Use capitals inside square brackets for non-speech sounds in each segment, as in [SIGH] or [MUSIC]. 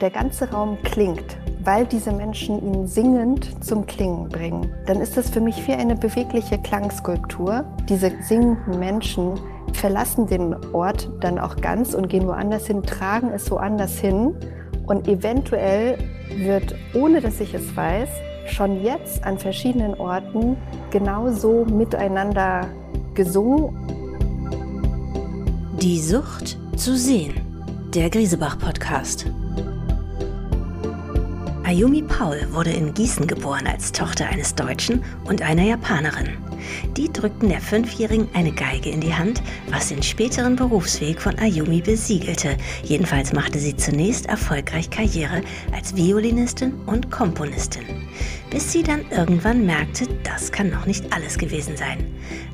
der ganze Raum klingt, weil diese Menschen ihn singend zum Klingen bringen, dann ist das für mich wie eine bewegliche Klangskulptur. Diese singenden Menschen verlassen den Ort dann auch ganz und gehen woanders hin, tragen es woanders hin und eventuell wird, ohne dass ich es weiß, schon jetzt an verschiedenen Orten genauso miteinander gesungen. Die Sucht zu sehen. Der Griesebach-Podcast. Ayumi Paul wurde in Gießen geboren als Tochter eines Deutschen und einer Japanerin. Die drückten der Fünfjährigen eine Geige in die Hand, was den späteren Berufsweg von Ayumi besiegelte. Jedenfalls machte sie zunächst erfolgreich Karriere als Violinistin und Komponistin. Bis sie dann irgendwann merkte, das kann noch nicht alles gewesen sein.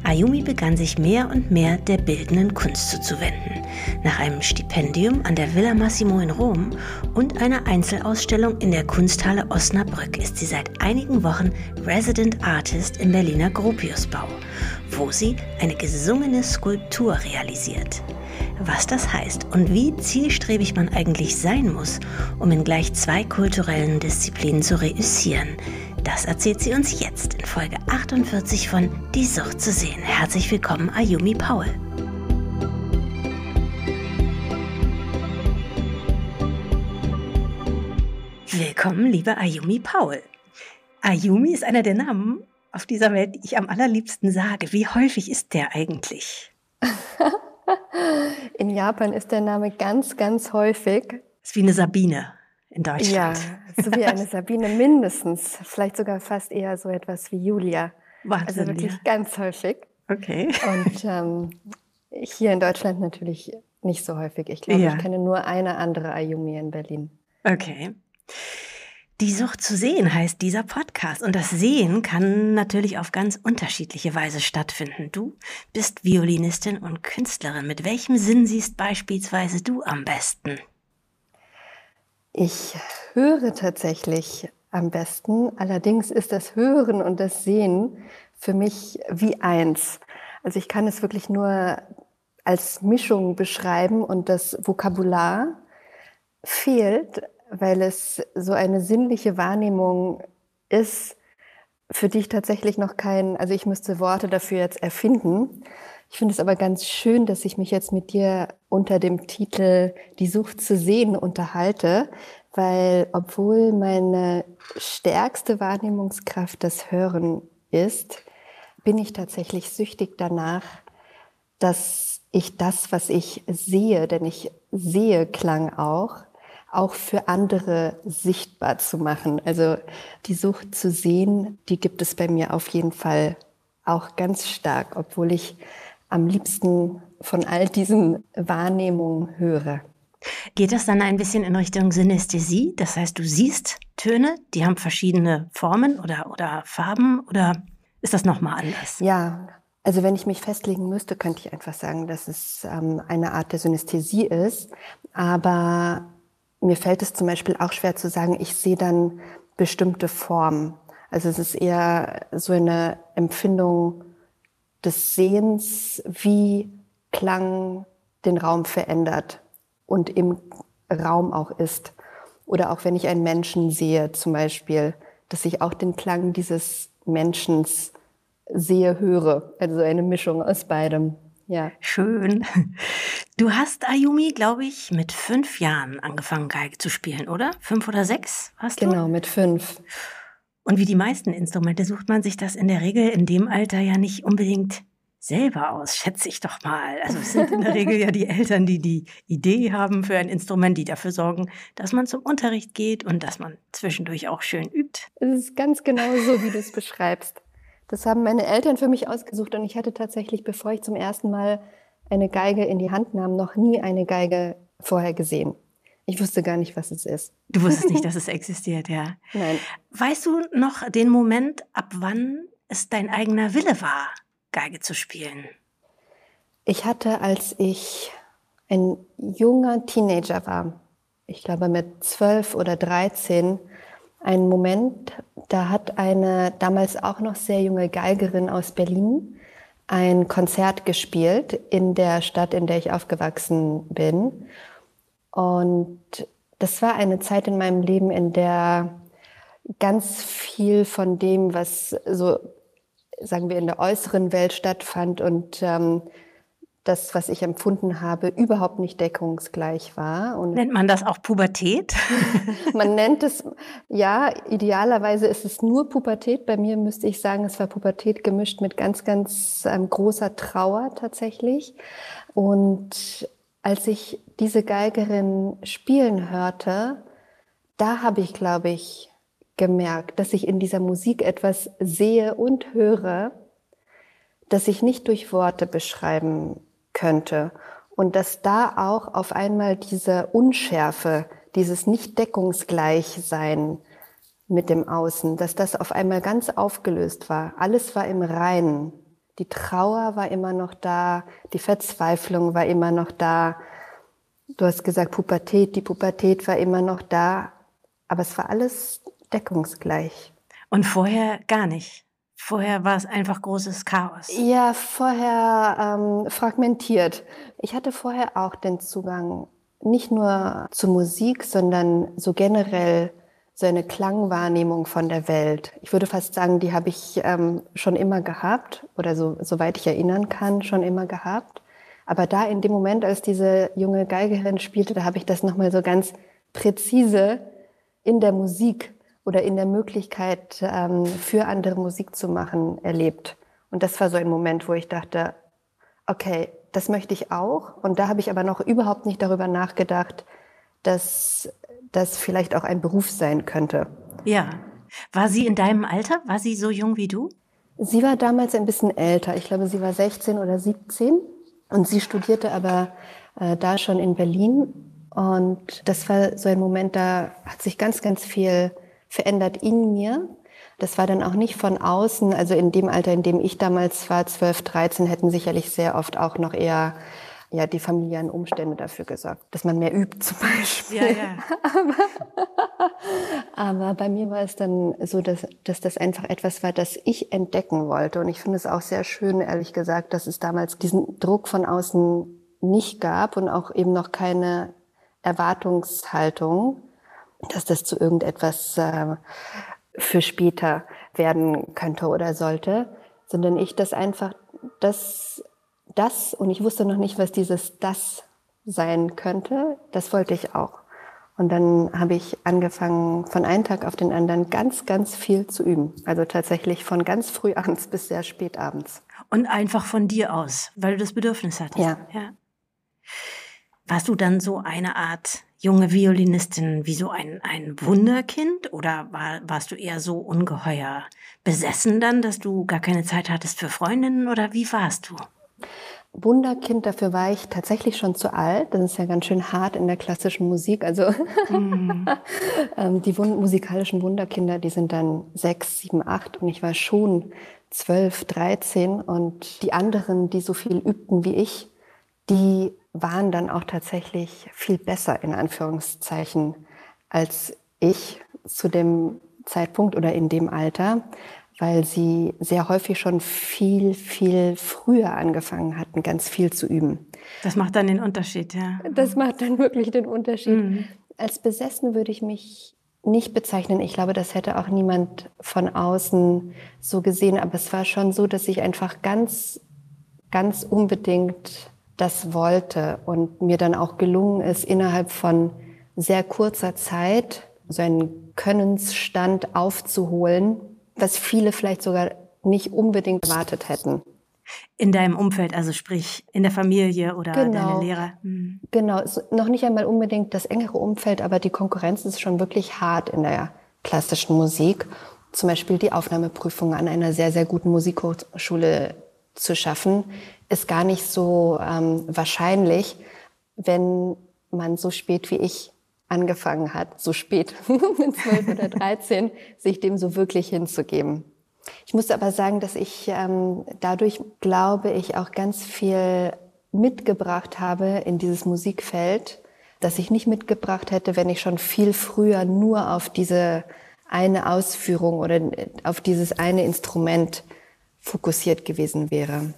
Ayumi begann sich mehr und mehr der bildenden Kunst zuzuwenden. Nach einem Stipendium an der Villa Massimo in Rom und einer Einzelausstellung in der Kunsthalle Osnabrück ist sie seit einigen Wochen Resident Artist im Berliner Gropiusbau, wo sie eine gesungene Skulptur realisiert. Was das heißt und wie zielstrebig man eigentlich sein muss, um in gleich zwei kulturellen Disziplinen zu reüssieren, das erzählt sie uns jetzt in Folge 48 von Die Sucht zu sehen. Herzlich willkommen, Ayumi Paul. Willkommen, liebe Ayumi Paul. Ayumi ist einer der Namen auf dieser Welt, die ich am allerliebsten sage. Wie häufig ist der eigentlich? [LAUGHS] In Japan ist der Name ganz, ganz häufig. Ist wie eine Sabine in Deutschland. Ja, so wie eine [LAUGHS] Sabine mindestens. Vielleicht sogar fast eher so etwas wie Julia. Wahnsinn, also wirklich ja. ganz häufig. Okay. Und [LAUGHS] ähm, hier in Deutschland natürlich nicht so häufig. Ich glaube, ja. ich kenne nur eine andere Ayumi in Berlin. Okay. Die Sucht zu sehen heißt dieser Podcast. Und das Sehen kann natürlich auf ganz unterschiedliche Weise stattfinden. Du bist Violinistin und Künstlerin. Mit welchem Sinn siehst beispielsweise du am besten? Ich höre tatsächlich am besten. Allerdings ist das Hören und das Sehen für mich wie eins. Also ich kann es wirklich nur als Mischung beschreiben und das Vokabular fehlt, weil es so eine sinnliche Wahrnehmung ist, für die ich tatsächlich noch kein, also ich müsste Worte dafür jetzt erfinden. Ich finde es aber ganz schön, dass ich mich jetzt mit dir unter dem Titel Die Sucht zu sehen unterhalte, weil obwohl meine stärkste Wahrnehmungskraft das Hören ist, bin ich tatsächlich süchtig danach, dass ich das, was ich sehe, denn ich sehe Klang auch, auch für andere sichtbar zu machen. Also die Sucht zu sehen, die gibt es bei mir auf jeden Fall auch ganz stark, obwohl ich am liebsten von all diesen Wahrnehmungen höre. Geht das dann ein bisschen in Richtung Synästhesie? Das heißt, du siehst Töne, die haben verschiedene Formen oder, oder Farben oder ist das nochmal anders? Ja, also wenn ich mich festlegen müsste, könnte ich einfach sagen, dass es ähm, eine Art der Synästhesie ist. Aber mir fällt es zum Beispiel auch schwer zu sagen, ich sehe dann bestimmte Formen. Also es ist eher so eine Empfindung des Sehens, wie Klang den Raum verändert und im Raum auch ist. Oder auch wenn ich einen Menschen sehe, zum Beispiel, dass ich auch den Klang dieses Menschen sehe, höre. Also eine Mischung aus beidem. Ja. Schön. Du hast Ayumi, glaube ich, mit fünf Jahren angefangen, Geige zu spielen, oder? Fünf oder sechs hast du? Genau, mit fünf. Und wie die meisten Instrumente sucht man sich das in der Regel in dem Alter ja nicht unbedingt selber aus, schätze ich doch mal. Also es sind in der Regel ja die Eltern, die die Idee haben für ein Instrument, die dafür sorgen, dass man zum Unterricht geht und dass man zwischendurch auch schön übt. Es ist ganz genau so, wie du es beschreibst. Das haben meine Eltern für mich ausgesucht und ich hatte tatsächlich, bevor ich zum ersten Mal eine Geige in die Hand nahm, noch nie eine Geige vorher gesehen. Ich wusste gar nicht, was es ist. Du wusstest nicht, [LAUGHS] dass es existiert, ja. Nein. Weißt du noch den Moment, ab wann es dein eigener Wille war, Geige zu spielen? Ich hatte, als ich ein junger Teenager war, ich glaube mit zwölf oder dreizehn, einen Moment, da hat eine damals auch noch sehr junge Geigerin aus Berlin ein Konzert gespielt in der Stadt, in der ich aufgewachsen bin. Und das war eine Zeit in meinem Leben, in der ganz viel von dem, was so, sagen wir, in der äußeren Welt stattfand und ähm, das, was ich empfunden habe, überhaupt nicht deckungsgleich war. Und nennt man das auch Pubertät? [LAUGHS] man nennt es, ja, idealerweise ist es nur Pubertät. Bei mir müsste ich sagen, es war Pubertät gemischt mit ganz, ganz ähm, großer Trauer tatsächlich. Und als ich diese Geigerin spielen hörte, da habe ich, glaube ich, gemerkt, dass ich in dieser Musik etwas sehe und höre, das ich nicht durch Worte beschreiben könnte. Und dass da auch auf einmal diese Unschärfe, dieses Nicht-Deckungsgleichsein mit dem Außen, dass das auf einmal ganz aufgelöst war. Alles war im Reinen. Die Trauer war immer noch da, die Verzweiflung war immer noch da. Du hast gesagt Pubertät, die Pubertät war immer noch da, aber es war alles deckungsgleich. Und vorher gar nicht. Vorher war es einfach großes Chaos. Ja, vorher ähm, fragmentiert. Ich hatte vorher auch den Zugang nicht nur zu Musik, sondern so generell so eine Klangwahrnehmung von der Welt. Ich würde fast sagen, die habe ich ähm, schon immer gehabt oder so, soweit ich erinnern kann, schon immer gehabt. Aber da in dem Moment, als diese junge Geigerin spielte, da habe ich das nochmal so ganz präzise in der Musik oder in der Möglichkeit, ähm, für andere Musik zu machen, erlebt. Und das war so ein Moment, wo ich dachte, okay, das möchte ich auch. Und da habe ich aber noch überhaupt nicht darüber nachgedacht, dass das vielleicht auch ein Beruf sein könnte. Ja. War sie in deinem Alter? War sie so jung wie du? Sie war damals ein bisschen älter. Ich glaube, sie war 16 oder 17. Und sie studierte aber äh, da schon in Berlin. Und das war so ein Moment, da hat sich ganz, ganz viel verändert in mir. Das war dann auch nicht von außen, also in dem Alter, in dem ich damals war, 12, 13, hätten sicherlich sehr oft auch noch eher ja, die familiären Umstände dafür gesorgt, dass man mehr übt zum Beispiel. Ja, ja. [LAUGHS] aber, aber, bei mir war es dann so, dass, dass das einfach etwas war, das ich entdecken wollte. Und ich finde es auch sehr schön, ehrlich gesagt, dass es damals diesen Druck von außen nicht gab und auch eben noch keine Erwartungshaltung dass das zu irgendetwas äh, für später werden könnte oder sollte, sondern ich das einfach, das, das, und ich wusste noch nicht, was dieses das sein könnte, das wollte ich auch. Und dann habe ich angefangen, von einem Tag auf den anderen ganz, ganz viel zu üben. Also tatsächlich von ganz früh [LAUGHS] abends bis sehr spät abends. Und einfach von dir aus, weil du das Bedürfnis hattest. Ja. ja. Warst du dann so eine Art junge Violinistin wie so ein, ein Wunderkind oder war, warst du eher so ungeheuer besessen dann, dass du gar keine Zeit hattest für Freundinnen oder wie warst du? Wunderkind, dafür war ich tatsächlich schon zu alt. Das ist ja ganz schön hart in der klassischen Musik. Also mm. [LAUGHS] die Wund musikalischen Wunderkinder, die sind dann sechs, sieben, acht und ich war schon zwölf, dreizehn und die anderen, die so viel übten wie ich, die waren dann auch tatsächlich viel besser in Anführungszeichen als ich zu dem Zeitpunkt oder in dem Alter, weil sie sehr häufig schon viel, viel früher angefangen hatten, ganz viel zu üben. Das macht dann den Unterschied, ja. Das macht dann wirklich den Unterschied. Mhm. Als besessen würde ich mich nicht bezeichnen. Ich glaube, das hätte auch niemand von außen so gesehen. Aber es war schon so, dass ich einfach ganz, ganz unbedingt das wollte und mir dann auch gelungen ist, innerhalb von sehr kurzer Zeit so einen Könnensstand aufzuholen, was viele vielleicht sogar nicht unbedingt erwartet hätten. In deinem Umfeld, also sprich in der Familie oder genau. deine Lehrer. Mhm. Genau, noch nicht einmal unbedingt das engere Umfeld, aber die Konkurrenz ist schon wirklich hart in der klassischen Musik. Zum Beispiel die Aufnahmeprüfung an einer sehr, sehr guten Musikhochschule zu schaffen, ist gar nicht so ähm, wahrscheinlich, wenn man so spät wie ich angefangen hat, so spät, [LAUGHS] mit zwölf oder dreizehn, sich dem so wirklich hinzugeben. Ich muss aber sagen, dass ich ähm, dadurch, glaube ich, auch ganz viel mitgebracht habe in dieses Musikfeld, das ich nicht mitgebracht hätte, wenn ich schon viel früher nur auf diese eine Ausführung oder auf dieses eine Instrument fokussiert gewesen wäre.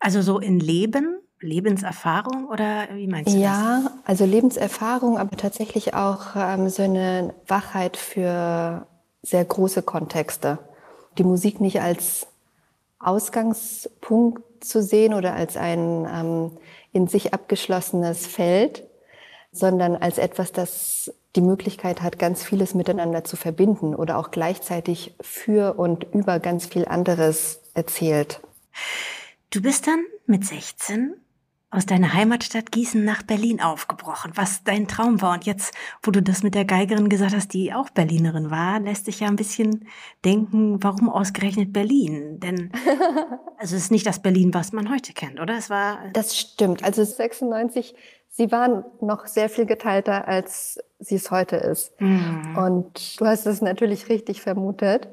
Also so in Leben Lebenserfahrung oder wie meinst du ja, das? Ja, also Lebenserfahrung, aber tatsächlich auch ähm, so eine Wachheit für sehr große Kontexte. Die Musik nicht als Ausgangspunkt zu sehen oder als ein ähm, in sich abgeschlossenes Feld, sondern als etwas, das die Möglichkeit hat, ganz vieles miteinander zu verbinden oder auch gleichzeitig für und über ganz viel anderes erzählt. Du bist dann mit 16 aus deiner Heimatstadt Gießen nach Berlin aufgebrochen, was dein Traum war. Und jetzt, wo du das mit der Geigerin gesagt hast, die auch Berlinerin war, lässt sich ja ein bisschen denken, warum ausgerechnet Berlin? Denn [LAUGHS] also es ist nicht das Berlin, was man heute kennt, oder? Es war Das stimmt. Also 96, sie waren noch sehr viel geteilter, als sie es heute ist. Mhm. Und du hast es natürlich richtig vermutet.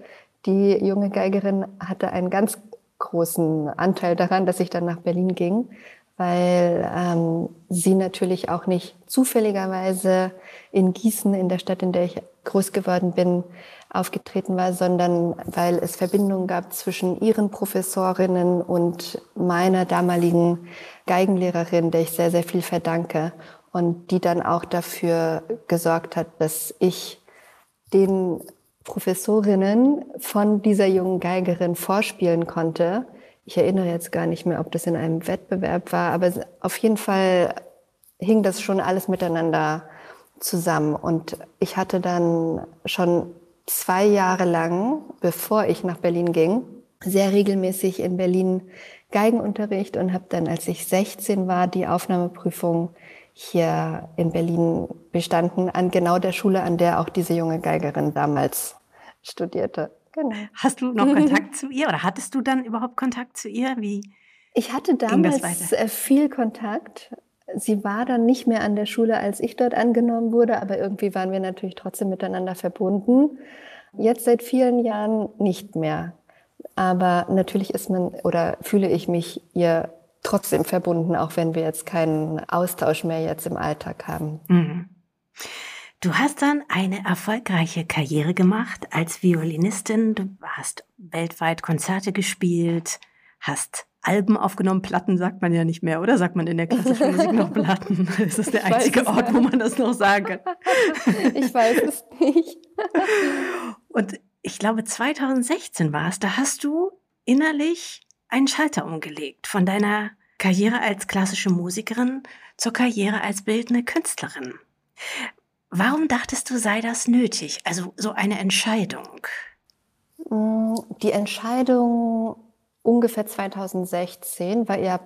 Die junge Geigerin hatte einen ganz großen Anteil daran, dass ich dann nach Berlin ging, weil ähm, sie natürlich auch nicht zufälligerweise in Gießen, in der Stadt, in der ich groß geworden bin, aufgetreten war, sondern weil es Verbindungen gab zwischen ihren Professorinnen und meiner damaligen Geigenlehrerin, der ich sehr, sehr viel verdanke und die dann auch dafür gesorgt hat, dass ich den Professorinnen von dieser jungen Geigerin vorspielen konnte, ich erinnere jetzt gar nicht mehr, ob das in einem Wettbewerb war, aber auf jeden Fall hing das schon alles miteinander zusammen. Und ich hatte dann schon zwei Jahre lang, bevor ich nach Berlin ging, sehr regelmäßig in Berlin Geigenunterricht und habe dann, als ich 16 war, die Aufnahmeprüfung hier in Berlin bestanden, an genau der Schule, an der auch diese junge Geigerin damals studierte. Genau. Hast du noch Kontakt [LAUGHS] zu ihr oder hattest du dann überhaupt Kontakt zu ihr? Wie ich hatte damals äh, viel Kontakt. Sie war dann nicht mehr an der Schule, als ich dort angenommen wurde, aber irgendwie waren wir natürlich trotzdem miteinander verbunden. Jetzt seit vielen Jahren nicht mehr. Aber natürlich ist man oder fühle ich mich ihr trotzdem verbunden, auch wenn wir jetzt keinen Austausch mehr jetzt im Alltag haben. Mhm. Du hast dann eine erfolgreiche Karriere gemacht als Violinistin. Du hast weltweit Konzerte gespielt, hast Alben aufgenommen, Platten sagt man ja nicht mehr, oder sagt man in der klassischen Musik noch Platten? [LAUGHS] Das ist der ich einzige Ort, nicht. wo man das noch sagen kann. [LAUGHS] Ich weiß es nicht. [LAUGHS] Und ich glaube, 2016 war es, da hast du innerlich einen Schalter umgelegt von deiner Karriere als klassische Musikerin zur Karriere als bildende Künstlerin. Warum dachtest du, sei das nötig? Also so eine Entscheidung? Mm, die Entscheidung ungefähr 2016 war eher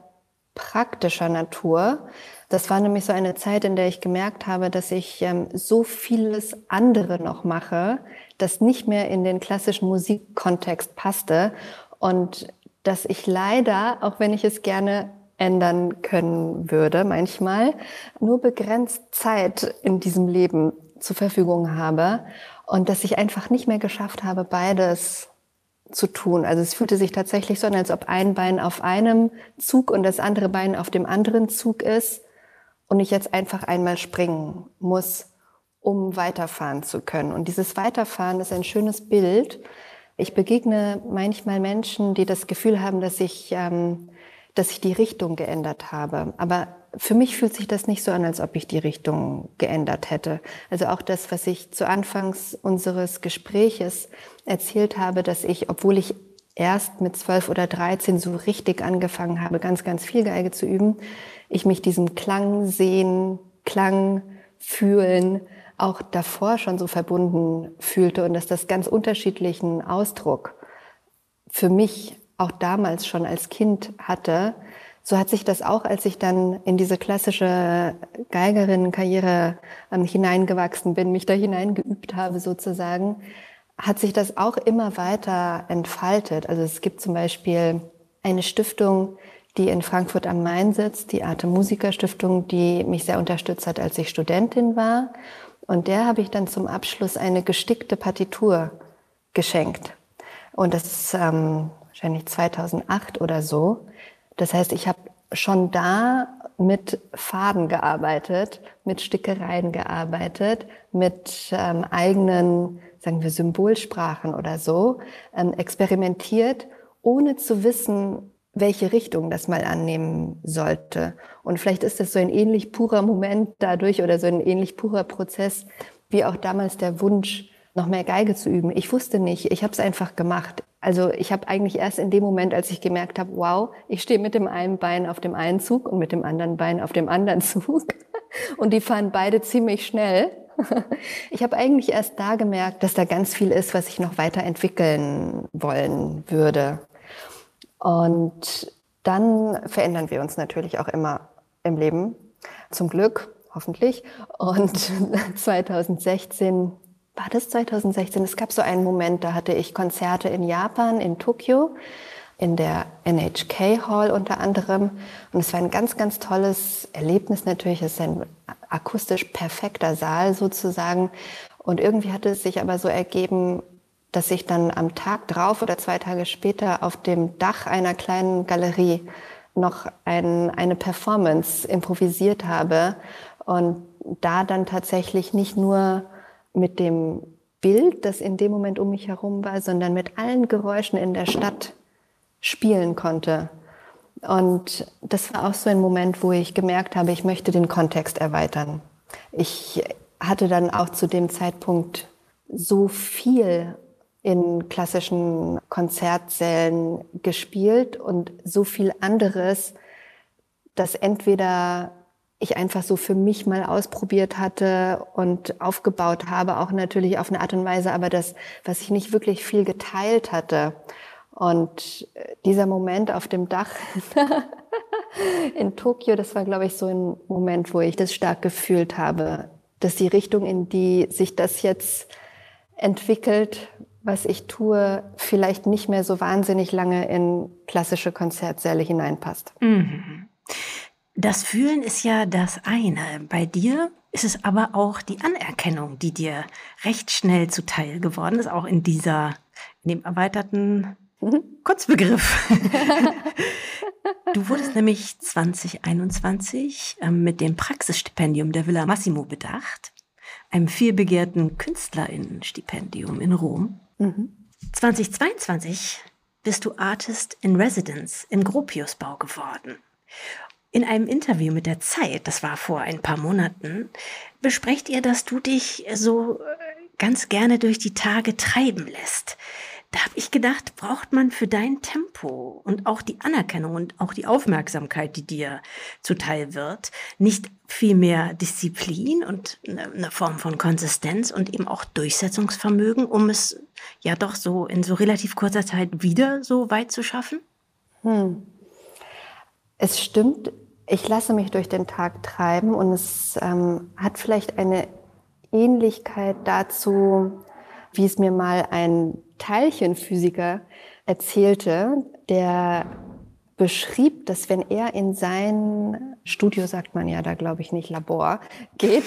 praktischer Natur. Das war nämlich so eine Zeit, in der ich gemerkt habe, dass ich ähm, so vieles andere noch mache, das nicht mehr in den klassischen Musikkontext passte und dass ich leider, auch wenn ich es gerne ändern können würde, manchmal nur begrenzt Zeit in diesem Leben zur Verfügung habe und dass ich einfach nicht mehr geschafft habe, beides zu tun. Also es fühlte sich tatsächlich so an, als ob ein Bein auf einem Zug und das andere Bein auf dem anderen Zug ist und ich jetzt einfach einmal springen muss, um weiterfahren zu können. Und dieses Weiterfahren ist ein schönes Bild. Ich begegne manchmal Menschen, die das Gefühl haben, dass ich ähm, dass ich die Richtung geändert habe. Aber für mich fühlt sich das nicht so an, als ob ich die Richtung geändert hätte. Also auch das, was ich zu Anfangs unseres Gespräches erzählt habe, dass ich, obwohl ich erst mit zwölf oder dreizehn so richtig angefangen habe, ganz, ganz viel Geige zu üben, ich mich diesem Klang sehen, Klang fühlen, auch davor schon so verbunden fühlte und dass das ganz unterschiedlichen Ausdruck für mich auch damals schon als Kind hatte, so hat sich das auch, als ich dann in diese klassische Geigerinnenkarriere ähm, hineingewachsen bin, mich da hineingeübt habe sozusagen, hat sich das auch immer weiter entfaltet. Also es gibt zum Beispiel eine Stiftung, die in Frankfurt am Main sitzt, die Arte Musiker Stiftung, die mich sehr unterstützt hat, als ich Studentin war. Und der habe ich dann zum Abschluss eine gestickte Partitur geschenkt. Und das ähm, wahrscheinlich 2008 oder so. Das heißt, ich habe schon da mit Faden gearbeitet, mit Stickereien gearbeitet, mit ähm, eigenen, sagen wir, Symbolsprachen oder so, ähm, experimentiert, ohne zu wissen, welche Richtung das mal annehmen sollte. Und vielleicht ist das so ein ähnlich purer Moment dadurch oder so ein ähnlich purer Prozess, wie auch damals der Wunsch, noch mehr Geige zu üben. Ich wusste nicht, ich habe es einfach gemacht. Also ich habe eigentlich erst in dem Moment, als ich gemerkt habe, wow, ich stehe mit dem einen Bein auf dem einen Zug und mit dem anderen Bein auf dem anderen [LAUGHS] Zug. Und die fahren beide ziemlich schnell. Ich habe eigentlich erst da gemerkt, dass da ganz viel ist, was ich noch weiterentwickeln wollen würde. Und dann verändern wir uns natürlich auch immer im Leben. Zum Glück, hoffentlich. Und [LAUGHS] 2016 war das 2016? Es gab so einen Moment, da hatte ich Konzerte in Japan, in Tokio, in der NHK Hall unter anderem. Und es war ein ganz, ganz tolles Erlebnis natürlich. Es ist ein akustisch perfekter Saal sozusagen. Und irgendwie hatte es sich aber so ergeben, dass ich dann am Tag drauf oder zwei Tage später auf dem Dach einer kleinen Galerie noch ein, eine Performance improvisiert habe und da dann tatsächlich nicht nur mit dem Bild, das in dem Moment um mich herum war, sondern mit allen Geräuschen in der Stadt spielen konnte. Und das war auch so ein Moment, wo ich gemerkt habe, ich möchte den Kontext erweitern. Ich hatte dann auch zu dem Zeitpunkt so viel in klassischen Konzertsälen gespielt und so viel anderes, dass entweder ich einfach so für mich mal ausprobiert hatte und aufgebaut habe, auch natürlich auf eine Art und Weise, aber das, was ich nicht wirklich viel geteilt hatte. Und äh, dieser Moment auf dem Dach [LAUGHS] in Tokio, das war, glaube ich, so ein Moment, wo ich das stark gefühlt habe, dass die Richtung, in die sich das jetzt entwickelt, was ich tue, vielleicht nicht mehr so wahnsinnig lange in klassische Konzertsäle hineinpasst. Mhm. Das Fühlen ist ja das eine. Bei dir ist es aber auch die Anerkennung, die dir recht schnell zuteil geworden ist, auch in dieser, in dem erweiterten Kurzbegriff. [LAUGHS] du wurdest nämlich 2021 ähm, mit dem Praxisstipendium der Villa Massimo bedacht, einem vielbegehrten Künstlerinnenstipendium in Rom. Mhm. 2022 bist du Artist in Residence im Gropiusbau geworden. In einem Interview mit der Zeit, das war vor ein paar Monaten, besprecht ihr, dass du dich so äh, ganz gerne durch die Tage treiben lässt. Da habe ich gedacht, braucht man für dein Tempo und auch die Anerkennung und auch die Aufmerksamkeit, die dir zuteil wird, nicht viel mehr Disziplin und eine Form von Konsistenz und eben auch Durchsetzungsvermögen, um es ja doch so in so relativ kurzer Zeit wieder so weit zu schaffen? Hm. Es stimmt, ich lasse mich durch den Tag treiben und es ähm, hat vielleicht eine Ähnlichkeit dazu, wie es mir mal ein Teilchenphysiker erzählte, der beschrieb, dass wenn er in sein Studio, sagt man ja da glaube ich nicht, Labor geht,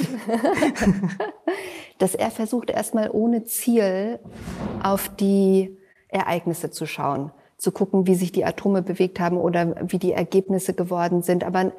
[LAUGHS] dass er versucht erstmal ohne Ziel auf die Ereignisse zu schauen zu gucken, wie sich die Atome bewegt haben oder wie die Ergebnisse geworden sind, aber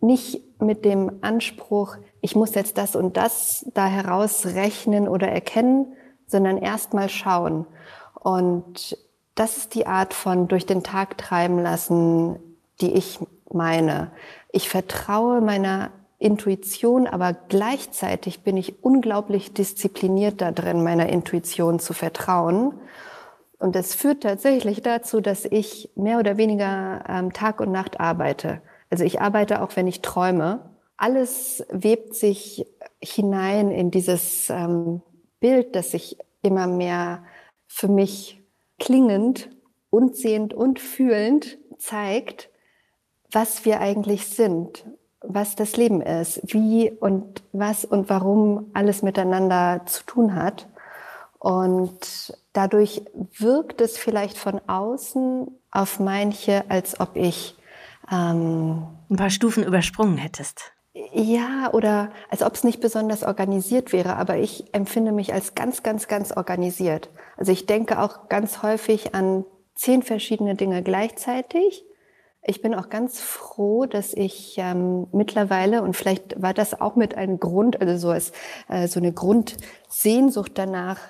nicht mit dem Anspruch, ich muss jetzt das und das da herausrechnen oder erkennen, sondern erst mal schauen. Und das ist die Art von durch den Tag treiben lassen, die ich meine. Ich vertraue meiner Intuition, aber gleichzeitig bin ich unglaublich diszipliniert da drin, meiner Intuition zu vertrauen und das führt tatsächlich dazu, dass ich mehr oder weniger ähm, Tag und Nacht arbeite. Also ich arbeite auch, wenn ich träume. Alles webt sich hinein in dieses ähm, Bild, das sich immer mehr für mich klingend und sehend und fühlend zeigt, was wir eigentlich sind, was das Leben ist, wie und was und warum alles miteinander zu tun hat. Und dadurch wirkt es vielleicht von außen auf manche, als ob ich ähm, ein paar Stufen übersprungen hättest. Ja, oder als ob es nicht besonders organisiert wäre, aber ich empfinde mich als ganz, ganz, ganz organisiert. Also ich denke auch ganz häufig an zehn verschiedene Dinge gleichzeitig. Ich bin auch ganz froh, dass ich ähm, mittlerweile, und vielleicht war das auch mit einem Grund, also so, als, äh, so eine Grundsehnsucht danach,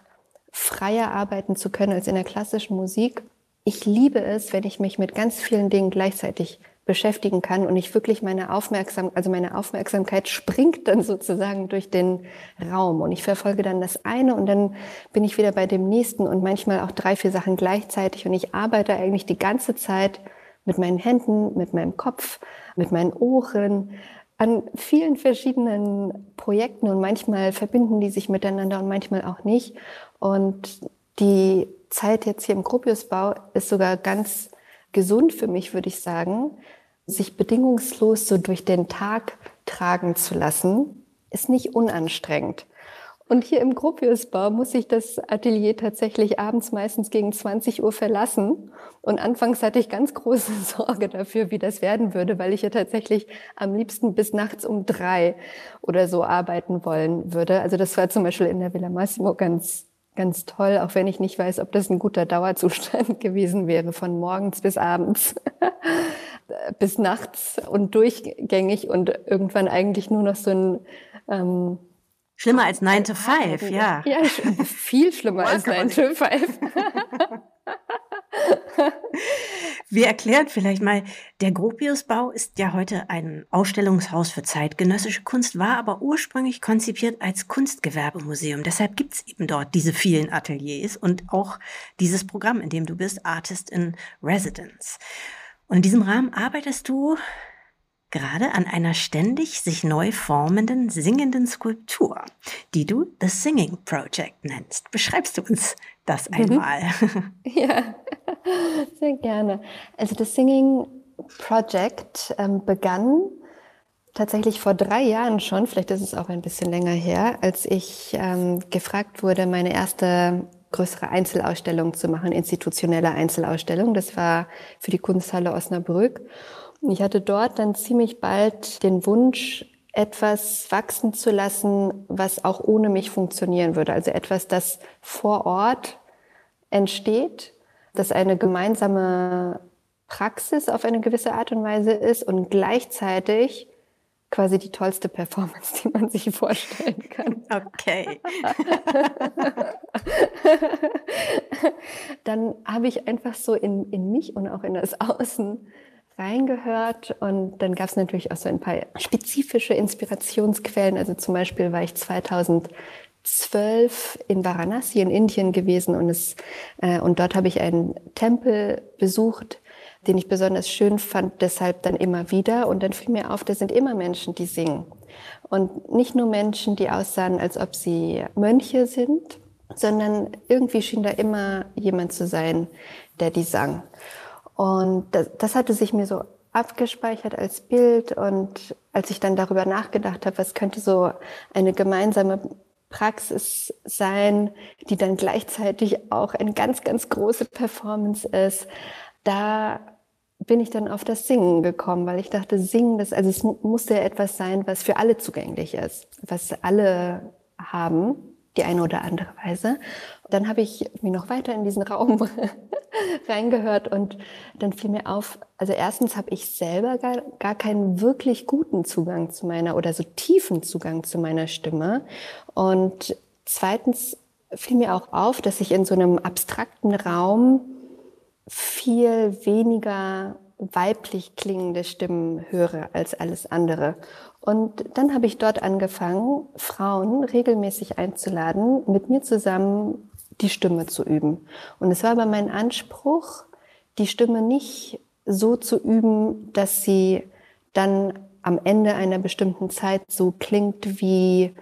freier arbeiten zu können als in der klassischen Musik, ich liebe es, wenn ich mich mit ganz vielen Dingen gleichzeitig beschäftigen kann und ich wirklich meine Aufmerksamkeit, also meine Aufmerksamkeit springt dann sozusagen durch den Raum und ich verfolge dann das eine und dann bin ich wieder bei dem nächsten und manchmal auch drei, vier Sachen gleichzeitig und ich arbeite eigentlich die ganze Zeit mit meinen Händen, mit meinem Kopf, mit meinen Ohren an vielen verschiedenen Projekten und manchmal verbinden die sich miteinander und manchmal auch nicht und die Zeit jetzt hier im Gropiusbau ist sogar ganz gesund für mich, würde ich sagen, sich bedingungslos so durch den Tag tragen zu lassen, ist nicht unanstrengend. Und hier im Gropiusbau muss ich das Atelier tatsächlich abends meistens gegen 20 Uhr verlassen. Und anfangs hatte ich ganz große [LAUGHS] Sorge dafür, wie das werden würde, weil ich ja tatsächlich am liebsten bis nachts um drei oder so arbeiten wollen würde. Also das war zum Beispiel in der Villa Massimo ganz ganz toll, auch wenn ich nicht weiß, ob das ein guter Dauerzustand [LAUGHS] gewesen wäre, von morgens bis abends, [LAUGHS] bis nachts und durchgängig und irgendwann eigentlich nur noch so ein ähm, Schlimmer als 9 to 5, ja. Ja, viel schlimmer als 9 to 5. [LAUGHS] Wir erklären vielleicht mal, der Gropiusbau ist ja heute ein Ausstellungshaus für zeitgenössische Kunst, war aber ursprünglich konzipiert als Kunstgewerbemuseum. Deshalb gibt es eben dort diese vielen Ateliers und auch dieses Programm, in dem du bist, Artist in Residence. Und in diesem Rahmen arbeitest du gerade an einer ständig sich neu formenden, singenden Skulptur, die du The Singing Project nennst. Beschreibst du uns das mhm. einmal? [LAUGHS] ja, sehr gerne. Also das Singing Project ähm, begann tatsächlich vor drei Jahren schon, vielleicht ist es auch ein bisschen länger her, als ich ähm, gefragt wurde, meine erste größere Einzelausstellung zu machen, institutionelle Einzelausstellung. Das war für die Kunsthalle Osnabrück. Ich hatte dort dann ziemlich bald den Wunsch, etwas wachsen zu lassen, was auch ohne mich funktionieren würde. Also etwas, das vor Ort entsteht, das eine gemeinsame Praxis auf eine gewisse Art und Weise ist und gleichzeitig quasi die tollste Performance, die man sich vorstellen kann. Okay. [LAUGHS] Dann habe ich einfach so in, in mich und auch in das Außen reingehört und dann gab es natürlich auch so ein paar spezifische Inspirationsquellen. Also zum Beispiel war ich 2012 in Varanasi in Indien gewesen und, es, äh, und dort habe ich einen Tempel besucht, den ich besonders schön fand, deshalb dann immer wieder. Und dann fiel mir auf, da sind immer Menschen, die singen. Und nicht nur Menschen, die aussahen, als ob sie Mönche sind, sondern irgendwie schien da immer jemand zu sein, der die sang. Und das, das hatte sich mir so abgespeichert als Bild. Und als ich dann darüber nachgedacht habe, was könnte so eine gemeinsame Praxis sein, die dann gleichzeitig auch eine ganz, ganz große Performance ist, da bin ich dann auf das Singen gekommen, weil ich dachte, Singen, das, also es musste ja etwas sein, was für alle zugänglich ist, was alle haben, die eine oder andere Weise. Dann habe ich mich noch weiter in diesen Raum [LAUGHS] reingehört und dann fiel mir auf, also erstens habe ich selber gar, gar keinen wirklich guten Zugang zu meiner oder so tiefen Zugang zu meiner Stimme und zweitens fiel mir auch auf, dass ich in so einem abstrakten Raum viel weniger weiblich klingende Stimmen höre als alles andere. Und dann habe ich dort angefangen, Frauen regelmäßig einzuladen, mit mir zusammen die Stimme zu üben. Und es war aber mein Anspruch, die Stimme nicht so zu üben, dass sie dann am Ende einer bestimmten Zeit so klingt, wie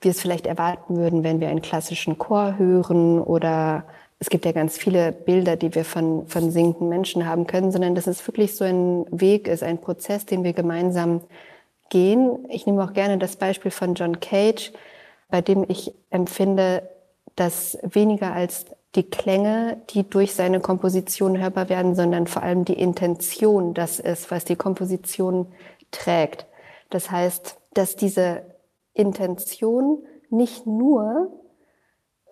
wir es vielleicht erwarten würden, wenn wir einen klassischen Chor hören oder es gibt ja ganz viele Bilder, die wir von, von singenden Menschen haben können, sondern dass es wirklich so ein Weg ist, ein Prozess, den wir gemeinsam gehen. Ich nehme auch gerne das Beispiel von John Cage, bei dem ich empfinde, dass weniger als die Klänge, die durch seine Komposition hörbar werden, sondern vor allem die Intention das ist, was die Komposition trägt. Das heißt, dass diese Intention nicht nur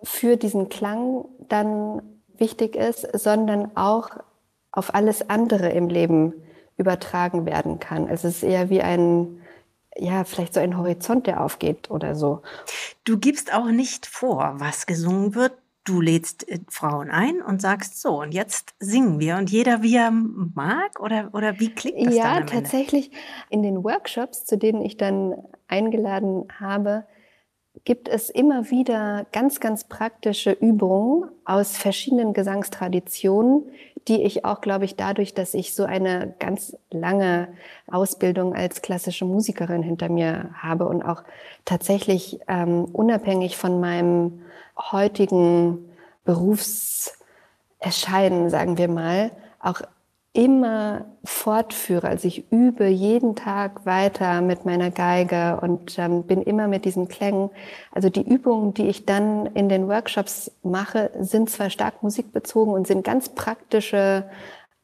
für diesen Klang dann wichtig ist, sondern auch auf alles andere im Leben übertragen werden kann. Also es ist eher wie ein, ja, vielleicht so ein Horizont, der aufgeht oder so. Du gibst auch nicht vor, was gesungen wird. du lädst äh, Frauen ein und sagst so, und jetzt singen wir und jeder wie er mag oder, oder wie klingt das ja, dann? Ja, tatsächlich in den Workshops, zu denen ich dann eingeladen habe, gibt es immer wieder ganz, ganz praktische Übungen aus verschiedenen Gesangstraditionen, die ich auch, glaube ich, dadurch, dass ich so eine ganz lange Ausbildung als klassische Musikerin hinter mir habe und auch tatsächlich ähm, unabhängig von meinem heutigen Berufserscheinen, sagen wir mal, auch immer fortführe. Also ich übe jeden Tag weiter mit meiner Geige und ähm, bin immer mit diesen Klängen. Also die Übungen, die ich dann in den Workshops mache, sind zwar stark musikbezogen und sind ganz praktische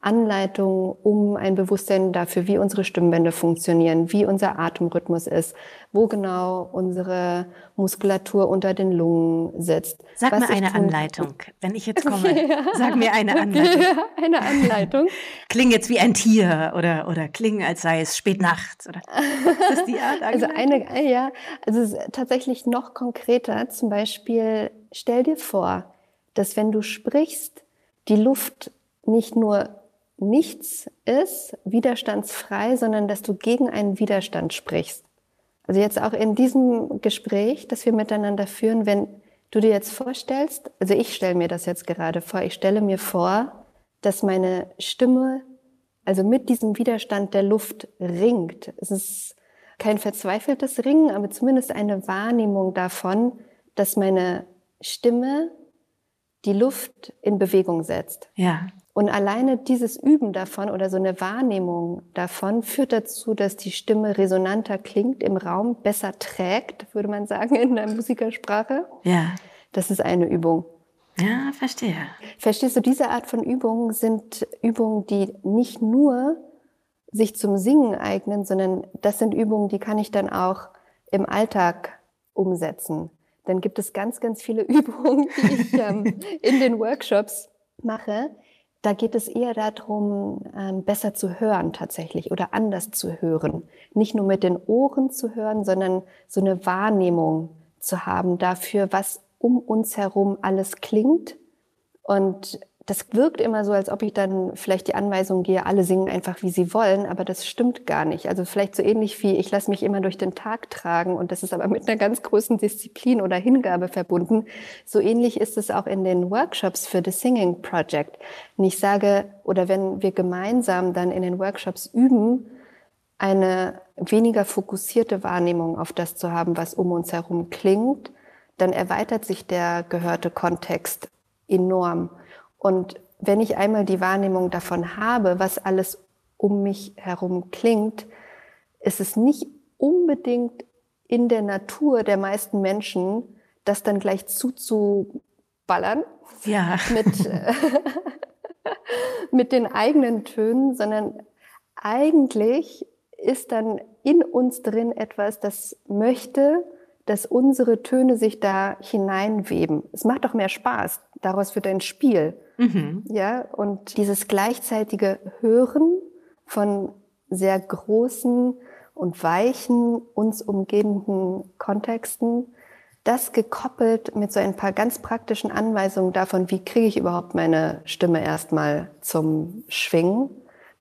Anleitung, um ein Bewusstsein dafür, wie unsere Stimmbänder funktionieren, wie unser Atemrhythmus ist, wo genau unsere Muskulatur unter den Lungen sitzt. Sag mir eine Anleitung, [LAUGHS] wenn ich jetzt komme. ja. Sag mir eine Anleitung. [LAUGHS] eine Anleitung. kling jetzt wie ein Tier oder, oder kling, als sei es spät nachts. Oder ist das die Art? [LAUGHS] Also eine, ja, also tatsächlich noch konkreter. Zum Beispiel, stell dir vor, dass wenn du sprichst, die Luft nicht nur nichts ist widerstandsfrei, sondern dass du gegen einen Widerstand sprichst. Also jetzt auch in diesem Gespräch, das wir miteinander führen, wenn du dir jetzt vorstellst, also ich stelle mir das jetzt gerade vor, ich stelle mir vor, dass meine Stimme also mit diesem Widerstand der Luft ringt. Es ist kein verzweifeltes Ringen, aber zumindest eine Wahrnehmung davon, dass meine Stimme die Luft in Bewegung setzt. Ja. Und alleine dieses Üben davon oder so eine Wahrnehmung davon führt dazu, dass die Stimme resonanter klingt, im Raum besser trägt, würde man sagen in der Musikersprache. Ja. Das ist eine Übung. Ja, verstehe. Verstehst du, diese Art von Übungen sind Übungen, die nicht nur sich zum Singen eignen, sondern das sind Übungen, die kann ich dann auch im Alltag umsetzen. Dann gibt es ganz, ganz viele [LAUGHS] Übungen, die ich ähm, in den Workshops mache, da geht es eher darum, ähm, besser zu hören tatsächlich oder anders zu hören. Nicht nur mit den Ohren zu hören, sondern so eine Wahrnehmung zu haben dafür, was um uns herum alles klingt und das wirkt immer so, als ob ich dann vielleicht die Anweisung gehe, alle singen einfach, wie sie wollen, aber das stimmt gar nicht. Also vielleicht so ähnlich wie ich lasse mich immer durch den Tag tragen und das ist aber mit einer ganz großen Disziplin oder Hingabe verbunden. So ähnlich ist es auch in den Workshops für The Singing Project. Und ich sage, oder wenn wir gemeinsam dann in den Workshops üben, eine weniger fokussierte Wahrnehmung auf das zu haben, was um uns herum klingt, dann erweitert sich der gehörte Kontext enorm. Und wenn ich einmal die Wahrnehmung davon habe, was alles um mich herum klingt, ist es nicht unbedingt in der Natur der meisten Menschen, das dann gleich zuzuballern ja. [LAUGHS] mit, äh, [LAUGHS] mit den eigenen Tönen, sondern eigentlich ist dann in uns drin etwas, das möchte, dass unsere Töne sich da hineinweben. Es macht doch mehr Spaß. Daraus wird ein Spiel. Mhm. Ja, und dieses gleichzeitige Hören von sehr großen und weichen, uns umgebenden Kontexten, das gekoppelt mit so ein paar ganz praktischen Anweisungen davon, wie kriege ich überhaupt meine Stimme erstmal zum Schwingen,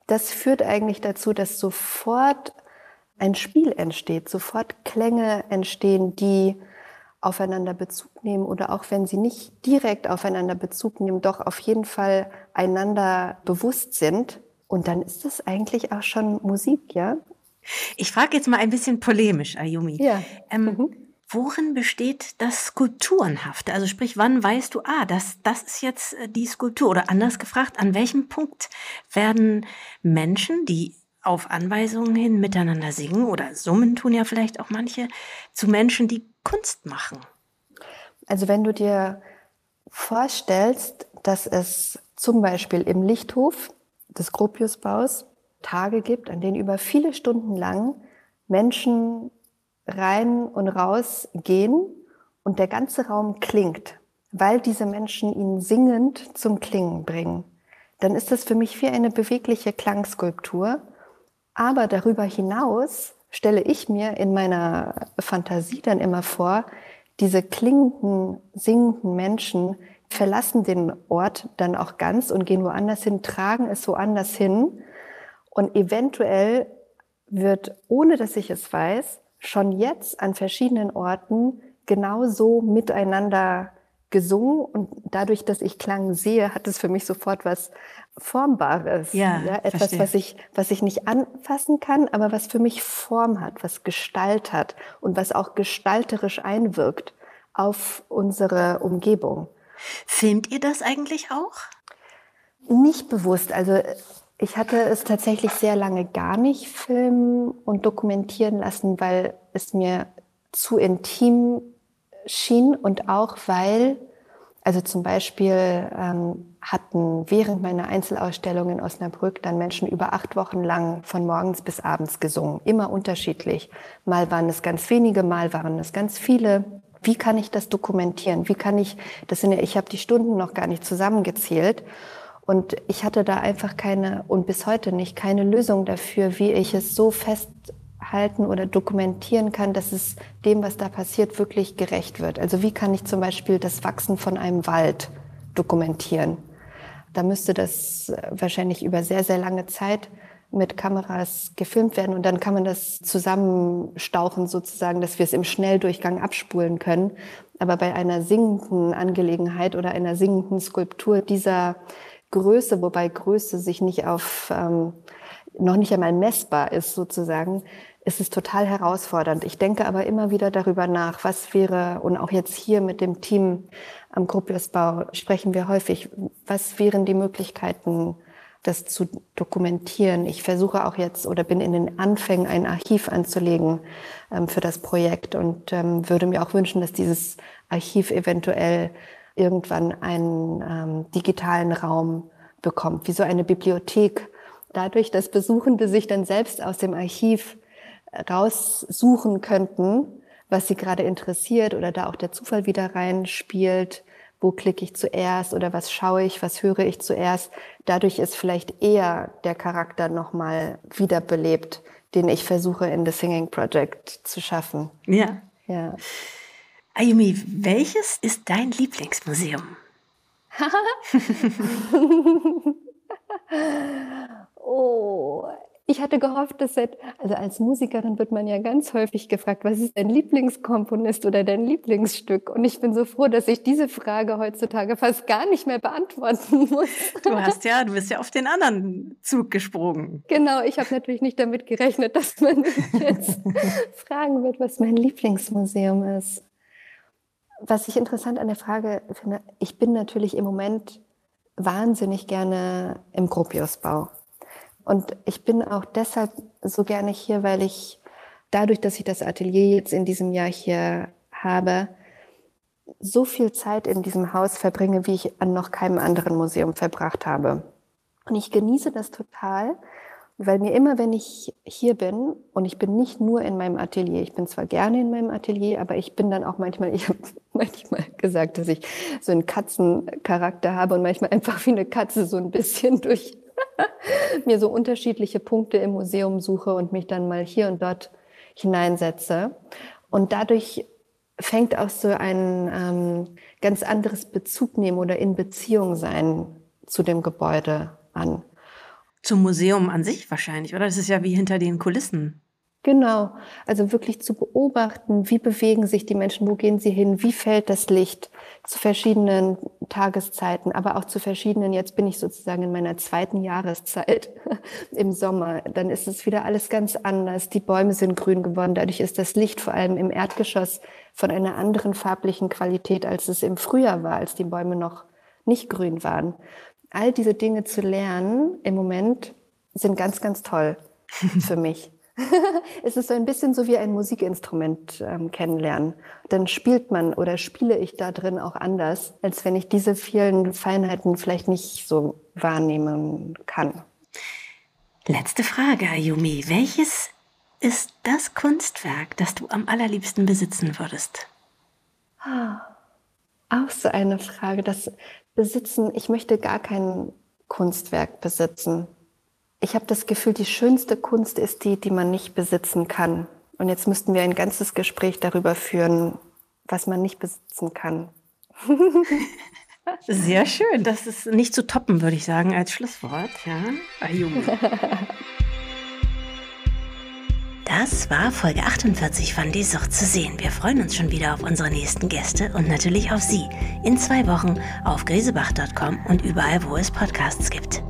das führt eigentlich dazu, dass sofort ein Spiel entsteht, sofort Klänge entstehen, die aufeinander Bezug nehmen oder auch wenn sie nicht direkt aufeinander Bezug nehmen, doch auf jeden Fall einander bewusst sind. Und dann ist es eigentlich auch schon Musik, ja? Ich frage jetzt mal ein bisschen polemisch, Ayumi. Ja. Ähm, mhm. Worin besteht das Skulpturenhafte? Also sprich, wann weißt du, ah, das, das ist jetzt äh, die Skulptur? Oder anders gefragt, an welchem Punkt werden Menschen, die auf Anweisungen hin miteinander singen oder summen tun ja vielleicht auch manche, zu Menschen, die Kunst machen? Also wenn du dir vorstellst, dass es zum Beispiel im Lichthof des Gropiusbaus Tage gibt, an denen über viele Stunden lang Menschen rein und raus gehen und der ganze Raum klingt, weil diese Menschen ihn singend zum Klingen bringen, dann ist das für mich wie eine bewegliche Klangskulptur. Aber darüber hinaus stelle ich mir in meiner Fantasie dann immer vor, diese klingenden, singenden Menschen verlassen den Ort dann auch ganz und gehen woanders hin, tragen es woanders hin. Und eventuell wird, ohne dass ich es weiß, schon jetzt an verschiedenen Orten genauso miteinander gesungen und dadurch, dass ich Klang sehe, hat es für mich sofort was Formbares. Ja, ja etwas, verstehe. was ich, was ich nicht anfassen kann, aber was für mich Form hat, was Gestalt hat und was auch gestalterisch einwirkt auf unsere Umgebung. Filmt ihr das eigentlich auch? Nicht bewusst. Also ich hatte es tatsächlich sehr lange gar nicht filmen und dokumentieren lassen, weil es mir zu intim schien und auch weil, also zum Beispiel ähm, hatten während meiner Einzelausstellung in Osnabrück dann Menschen über acht Wochen lang von morgens bis abends gesungen, immer unterschiedlich. Mal waren es ganz wenige, mal waren es ganz viele. Wie kann ich das dokumentieren? Wie kann ich, das sind ja, ich habe die Stunden noch gar nicht zusammengezählt. Und ich hatte da einfach keine, und bis heute nicht, keine Lösung dafür, wie ich es so festhalten oder dokumentieren kann, dass es dem, was da passiert, wirklich gerecht wird. Also wie kann ich zum Beispiel das Wachsen von einem Wald dokumentieren? Da müsste das wahrscheinlich über sehr, sehr lange Zeit mit Kameras gefilmt werden und dann kann man das zusammenstauchen sozusagen, dass wir es im Schnelldurchgang abspulen können. Aber bei einer singenden Angelegenheit oder einer singenden Skulptur dieser Größe, wobei Größe sich nicht auf, ähm, noch nicht einmal messbar ist sozusagen, ist es total herausfordernd. Ich denke aber immer wieder darüber nach, was wäre, und auch jetzt hier mit dem Team am Gropiusbau sprechen wir häufig, was wären die Möglichkeiten, das zu dokumentieren. Ich versuche auch jetzt oder bin in den Anfängen ein Archiv anzulegen ähm, für das Projekt und ähm, würde mir auch wünschen, dass dieses Archiv eventuell irgendwann einen ähm, digitalen Raum bekommt, wie so eine Bibliothek. Dadurch, dass Besuchende sich dann selbst aus dem Archiv raussuchen könnten, was sie gerade interessiert oder da auch der Zufall wieder reinspielt, wo klicke ich zuerst oder was schaue ich, was höre ich zuerst. Dadurch ist vielleicht eher der Charakter nochmal wiederbelebt, den ich versuche in The Singing Project zu schaffen. Ja. Ja. Ayumi, welches ist dein Lieblingsmuseum? [LAUGHS] [LAUGHS] oh, ich hatte gehofft, dass seit, also als Musikerin wird man ja ganz häufig gefragt, was ist dein Lieblingskomponist oder dein Lieblingsstück? Und ich bin so froh, dass ich diese Frage heutzutage fast gar nicht mehr beantworten [LAUGHS] muss. Du hast ja, du bist ja auf den anderen Zug gesprungen. Genau, ich habe natürlich nicht damit gerechnet, dass man mich jetzt [LAUGHS] fragen wird, was mein Lieblingsmuseum ist was ich interessant an der Frage finde, ich bin natürlich im Moment wahnsinnig gerne im Gropiusbau. Und ich bin auch deshalb so gerne hier, weil ich dadurch, dass ich das Atelier jetzt in diesem Jahr hier habe, so viel Zeit in diesem Haus verbringe, wie ich an noch keinem anderen Museum verbracht habe. Und ich genieße das total, weil mir immer, wenn ich hier bin, und ich bin nicht nur in meinem Atelier, ich bin zwar gerne in meinem Atelier, aber ich bin dann auch manchmal, ich habe [LAUGHS] manchmal gesagt, dass ich so einen Katzencharakter habe und manchmal einfach wie eine Katze so ein bisschen [LAUGHS] durch [LAUGHS] mir so unterschiedliche Punkte im Museum suche und mich dann mal hier und dort hineinsetze. Und dadurch fängt auch so ein ähm, ganz anderes Bezug nehmen oder in Beziehung sein zu dem Gebäude an. Zum Museum an sich wahrscheinlich, oder? Das ist ja wie hinter den Kulissen. Genau, also wirklich zu beobachten, wie bewegen sich die Menschen, wo gehen sie hin, wie fällt das Licht zu verschiedenen Tageszeiten, aber auch zu verschiedenen, jetzt bin ich sozusagen in meiner zweiten Jahreszeit [LAUGHS] im Sommer, dann ist es wieder alles ganz anders, die Bäume sind grün geworden, dadurch ist das Licht vor allem im Erdgeschoss von einer anderen farblichen Qualität, als es im Frühjahr war, als die Bäume noch nicht grün waren. All diese Dinge zu lernen im Moment sind ganz, ganz toll für mich. [LAUGHS] [LAUGHS] es ist so ein bisschen so wie ein Musikinstrument ähm, kennenlernen. Dann spielt man oder spiele ich da drin auch anders, als wenn ich diese vielen Feinheiten vielleicht nicht so wahrnehmen kann. Letzte Frage, Ayumi. Welches ist das Kunstwerk, das du am allerliebsten besitzen würdest? Ah, auch so eine Frage. Das, besitzen, ich möchte gar kein Kunstwerk besitzen. Ich habe das Gefühl, die schönste Kunst ist die, die man nicht besitzen kann. Und jetzt müssten wir ein ganzes Gespräch darüber führen, was man nicht besitzen kann. [LAUGHS] Sehr schön. Das ist nicht zu toppen, würde ich sagen, als Schlusswort. Ja, Ayumi. Das war Folge 48 von Die Sucht zu sehen. Wir freuen uns schon wieder auf unsere nächsten Gäste und natürlich auf Sie in zwei Wochen auf grisebach.com und überall, wo es Podcasts gibt.